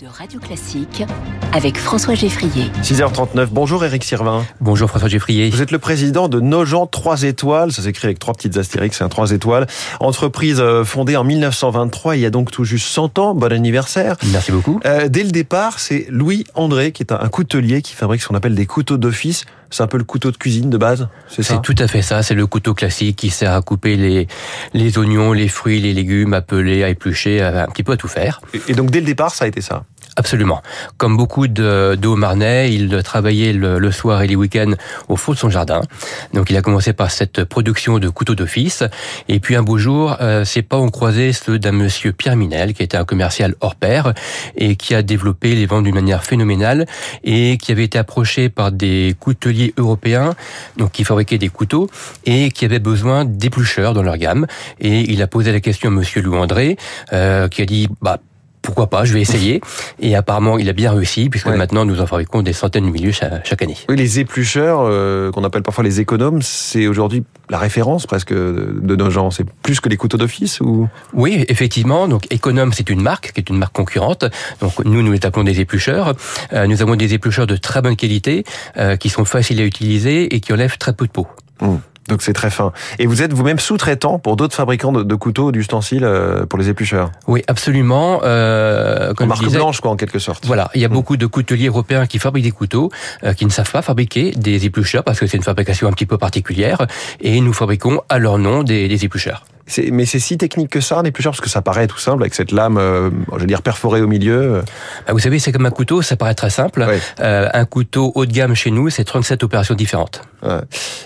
de Radio Classique avec François Geffrier. 6h39, bonjour Eric Sirvin. Bonjour François Geffrier. Vous êtes le président de Nogent 3 étoiles, ça s'écrit avec trois petites astérix, c'est un 3 étoiles. Entreprise euh, fondée en 1923, il y a donc tout juste 100 ans, bon anniversaire. Merci beaucoup. Euh, dès le départ, c'est Louis André qui est un coutelier qui fabrique ce qu'on appelle des couteaux d'office. C'est un peu le couteau de cuisine de base, c'est ça? C'est tout à fait ça, c'est le couteau classique qui sert à couper les, les oignons, les fruits, les légumes, à peler, à éplucher, un petit peu à tout faire. Et, et donc dès le départ, ça a été ça? Absolument. Comme beaucoup de, de Haut-Marnais, il travaillait le, le, soir et les week-ends au fond de son jardin. Donc il a commencé par cette production de couteaux d'office. Et puis un beau jour, euh, ses pas ont croisé ceux d'un monsieur Pierre Minel, qui était un commercial hors pair et qui a développé les ventes d'une manière phénoménale et qui avait été approché par des couteliers européens, donc qui fabriquaient des couteaux et qui avaient besoin d'éplucheurs dans leur gamme. Et il a posé la question à monsieur Louis André, euh, qui a dit, bah, pourquoi pas, je vais essayer. Et apparemment, il a bien réussi, puisque ouais. maintenant, nous en fabriquons des centaines de milliers chaque, chaque année. Oui, les éplucheurs, euh, qu'on appelle parfois les économes, c'est aujourd'hui la référence presque de nos gens. C'est plus que les couteaux d'office ou? Oui, effectivement. Donc, économe, c'est une marque, qui est une marque concurrente. Donc, nous, nous les appelons des éplucheurs. Euh, nous avons des éplucheurs de très bonne qualité, euh, qui sont faciles à utiliser et qui enlèvent très peu de peau. Mmh. Donc c'est très fin. Et vous êtes vous-même sous-traitant pour d'autres fabricants de, de couteaux, d'ustensiles euh, pour les éplucheurs? Oui, absolument. Euh, comme marque disais, blanche, quoi, en quelque sorte. Voilà, il y a mmh. beaucoup de couteliers européens qui fabriquent des couteaux, euh, qui ne savent pas fabriquer des éplucheurs parce que c'est une fabrication un petit peu particulière. Et nous fabriquons à leur nom des, des éplucheurs. Mais c'est si technique que ça, un éplucheur, parce que ça paraît tout simple avec cette lame, euh, je veux dire perforée au milieu. Vous savez, c'est comme un couteau, ça paraît très simple. Oui. Euh, un couteau haut de gamme chez nous, c'est 37 opérations différentes. Ouais.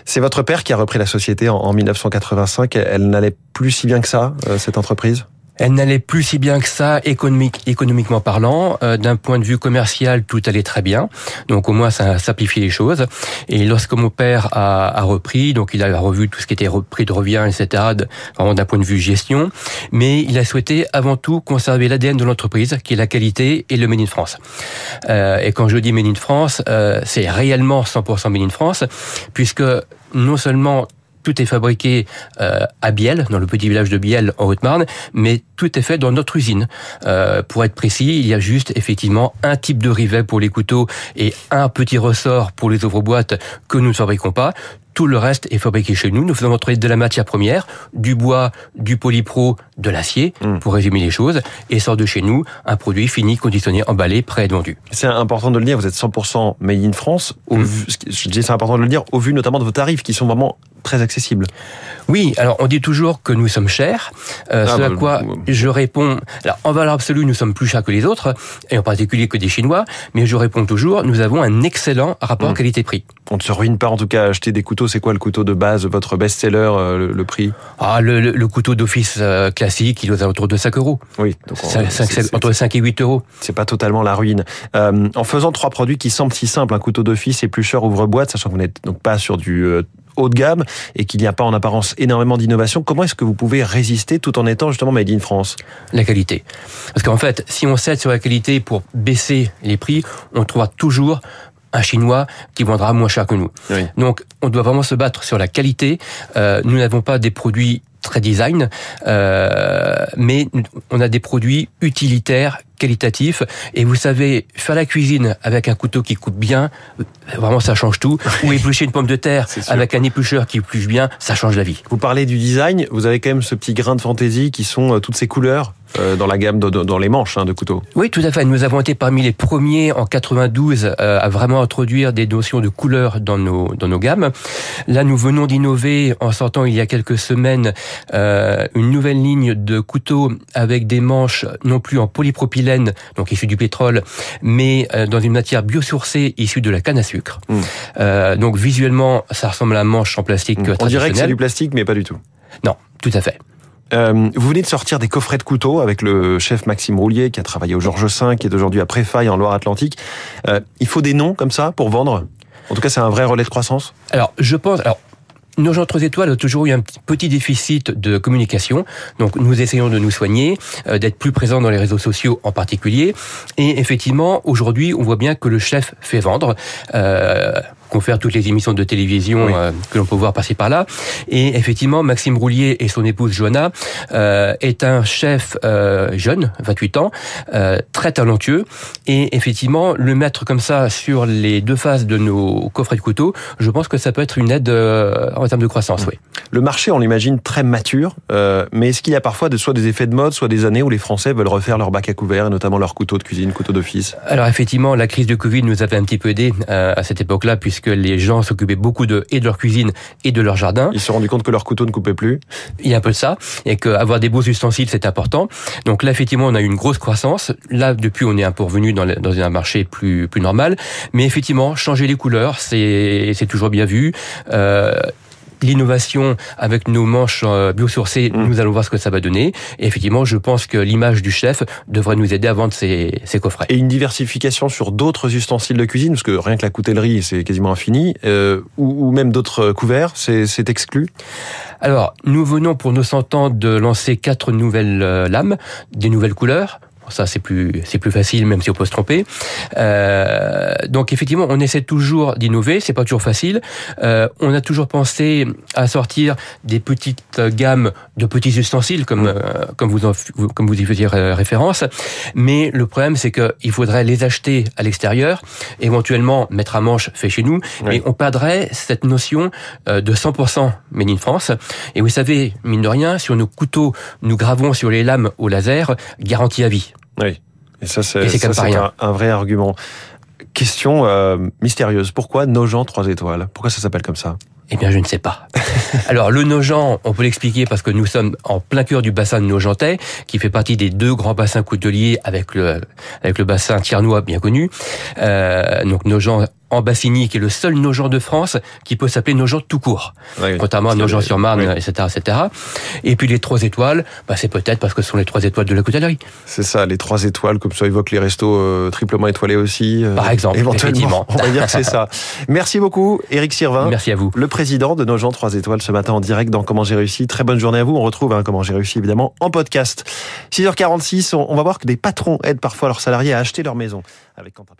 C'est votre père qui a repris la société en, en 1985. Elle n'allait plus si bien que ça, euh, cette entreprise? Elle n'allait plus si bien que ça, économique, économiquement parlant. Euh, D'un point de vue commercial, tout allait très bien. Donc au moins, ça simplifie les choses. Et lorsque mon père a, a repris, donc il a revu tout ce qui était prix de revient, etc., vraiment d'un point de vue gestion. Mais il a souhaité avant tout conserver l'ADN de l'entreprise, qui est la qualité et le Made in France. Euh, et quand je dis Made in France, euh, c'est réellement 100% Made in France, puisque non seulement tout est fabriqué euh, à Biel, dans le petit village de Biel en Haute-Marne, mais tout est fait dans notre usine. Euh, pour être précis, il y a juste effectivement un type de rivet pour les couteaux et un petit ressort pour les ouvre-boîtes que nous ne fabriquons pas. Tout le reste est fabriqué chez nous. Nous faisons entrer de la matière première, du bois, du polypro, de l'acier, mmh. pour résumer les choses, et sort de chez nous un produit fini, conditionné, emballé, prêt à être vendu. C'est important de le dire, vous êtes 100% made in France. Au mmh. vu, je dis c'est important de le dire, au vu notamment de vos tarifs qui sont vraiment très accessible. Oui, alors on dit toujours que nous sommes chers, euh, ah, ce à bah, quoi bah, je réponds, alors en valeur absolue nous sommes plus chers que les autres, et en particulier que des Chinois, mais je réponds toujours, nous avons un excellent rapport mmh. qualité-prix. On ne se ruine pas en tout cas à acheter des couteaux, c'est quoi le couteau de base, votre best-seller, euh, le, le, prix? Ah, le, le, le couteau d'office euh, classique, il est autour de 5 euros. Oui, donc on, 5, 5, entre 5 et 8 euros. C'est pas totalement la ruine. Euh, en faisant trois produits qui semblent si simples, un couteau d'office, éplucheur, ouvre-boîte, sachant que vous n'êtes donc pas sur du haut de gamme et qu'il n'y a pas en apparence énormément d'innovation, comment est-ce que vous pouvez résister tout en étant justement made in France? La qualité. Parce qu'en fait, si on cède sur la qualité pour baisser les prix, on trouvera toujours un Chinois qui vendra moins cher que nous. Oui. Donc, on doit vraiment se battre sur la qualité. Euh, nous n'avons pas des produits très design, euh, mais on a des produits utilitaires, qualitatifs. Et vous savez, faire la cuisine avec un couteau qui coupe bien, vraiment ça change tout. Ou éplucher une pomme de terre avec un éplucheur qui épluche bien, ça change la vie. Vous parlez du design, vous avez quand même ce petit grain de fantaisie qui sont euh, toutes ces couleurs euh, dans la gamme, de, de, dans les manches hein, de couteaux. Oui, tout à fait. Nous avons été parmi les premiers en 92 euh, à vraiment introduire des notions de couleurs dans nos dans nos gammes. Là, nous venons d'innover en sortant il y a quelques semaines euh, une nouvelle ligne de couteaux avec des manches non plus en polypropylène, donc issu du pétrole, mais euh, dans une matière biosourcée issue de la canne à sucre. Mmh. donc visuellement, ça ressemble à un manche en plastique. Mmh. On dirait que c'est du plastique, mais pas du tout. Non, tout à fait. Euh, vous venez de sortir des coffrets de couteaux avec le chef Maxime Roulier qui a travaillé au Georges V, qui est aujourd'hui à Préfaille en Loire-Atlantique. Euh, il faut des noms comme ça pour vendre? En tout cas, c'est un vrai relais de croissance? Alors, je pense... Alors... Nos autres étoiles ont toujours eu un petit déficit de communication, donc nous essayons de nous soigner, euh, d'être plus présents dans les réseaux sociaux en particulier. Et effectivement, aujourd'hui, on voit bien que le chef fait vendre. Euh, confère toutes les émissions de télévision que l'on peut voir passer par là. Et effectivement, Maxime Roulier et son épouse Joanna est un chef jeune, 28 ans, très talentueux. Et effectivement, le mettre comme ça sur les deux faces de nos coffrets de couteaux, je pense que ça peut être une aide en termes de croissance. Oui. Le marché, on l'imagine très mature, mais est-ce qu'il y a parfois de, soit des effets de mode, soit des années où les Français veulent refaire leur bac à couvert, et notamment leurs couteaux de cuisine, couteaux d'office? Alors effectivement, la crise de Covid nous avait un petit peu aidé euh, à cette époque-là, puisque les gens s'occupaient beaucoup de et de leur cuisine et de leur jardin. Ils se sont rendus compte que leurs couteaux ne coupaient plus. Il y a un peu de ça, et qu'avoir des beaux ustensiles, c'est important. Donc là, effectivement, on a eu une grosse croissance. Là, depuis, on est un peu revenu dans, dans un marché plus plus normal. Mais effectivement, changer les couleurs, c'est c'est toujours bien vu. Euh, l'innovation avec nos manches euh, biosourcées, mm. nous allons voir ce que ça va donner. Et effectivement, je pense que l'image du chef devrait nous aider à vendre ces, ces coffrets. Et une diversification sur d'autres ustensiles de cuisine, parce que rien que la coutellerie, c'est quasiment infini, euh, ou, ou, même d'autres couverts, c'est exclu? Alors, nous venons pour nos 100 ans de lancer quatre nouvelles euh, lames, des nouvelles couleurs ça, c'est plus, c'est plus facile, même si on peut se tromper. Euh, donc, effectivement, on essaie toujours d'innover. C'est pas toujours facile. Euh, on a toujours pensé à sortir des petites gammes de petits ustensiles, comme, euh, comme vous en, comme vous y faisiez référence. Mais le problème, c'est qu'il faudrait les acheter à l'extérieur, éventuellement mettre à manche fait chez nous, et on perdrait cette notion euh, de 100% made in France. Et vous savez, mine de rien, sur nos couteaux, nous gravons sur les lames au laser, garantie à vie. Oui. Et ça, c'est un, un, vrai argument. Question euh, mystérieuse. Pourquoi Nogent 3 étoiles? Pourquoi ça s'appelle comme ça? Eh bien, je ne sais pas. Alors, le Nogent, on peut l'expliquer parce que nous sommes en plein cœur du bassin de Nogentais, qui fait partie des deux grands bassins couteliers avec le, avec le bassin tiernois bien connu. Euh, donc, Nogent en Bassigny, qui est le seul Nogent de France qui peut s'appeler Nogent tout court, notamment Nogent-sur-Marne, etc., etc. Et puis les trois étoiles, bah, c'est peut-être parce que ce sont les trois étoiles de la coutellerie. C'est ça, les trois étoiles, comme ça évoque les restos euh, triplement étoilés aussi. Euh, Par exemple, éventuellement. On va dire que c'est ça. Merci beaucoup, Éric Sirvin. Merci à vous. Le président de Nogent 3 étoiles ce matin en direct dans Comment j'ai réussi. Très bonne journée à vous. On retrouve hein, Comment j'ai réussi évidemment en podcast. 6h46, on, va voir que des patrons aident parfois leurs salariés à acheter leur maison avec Quentin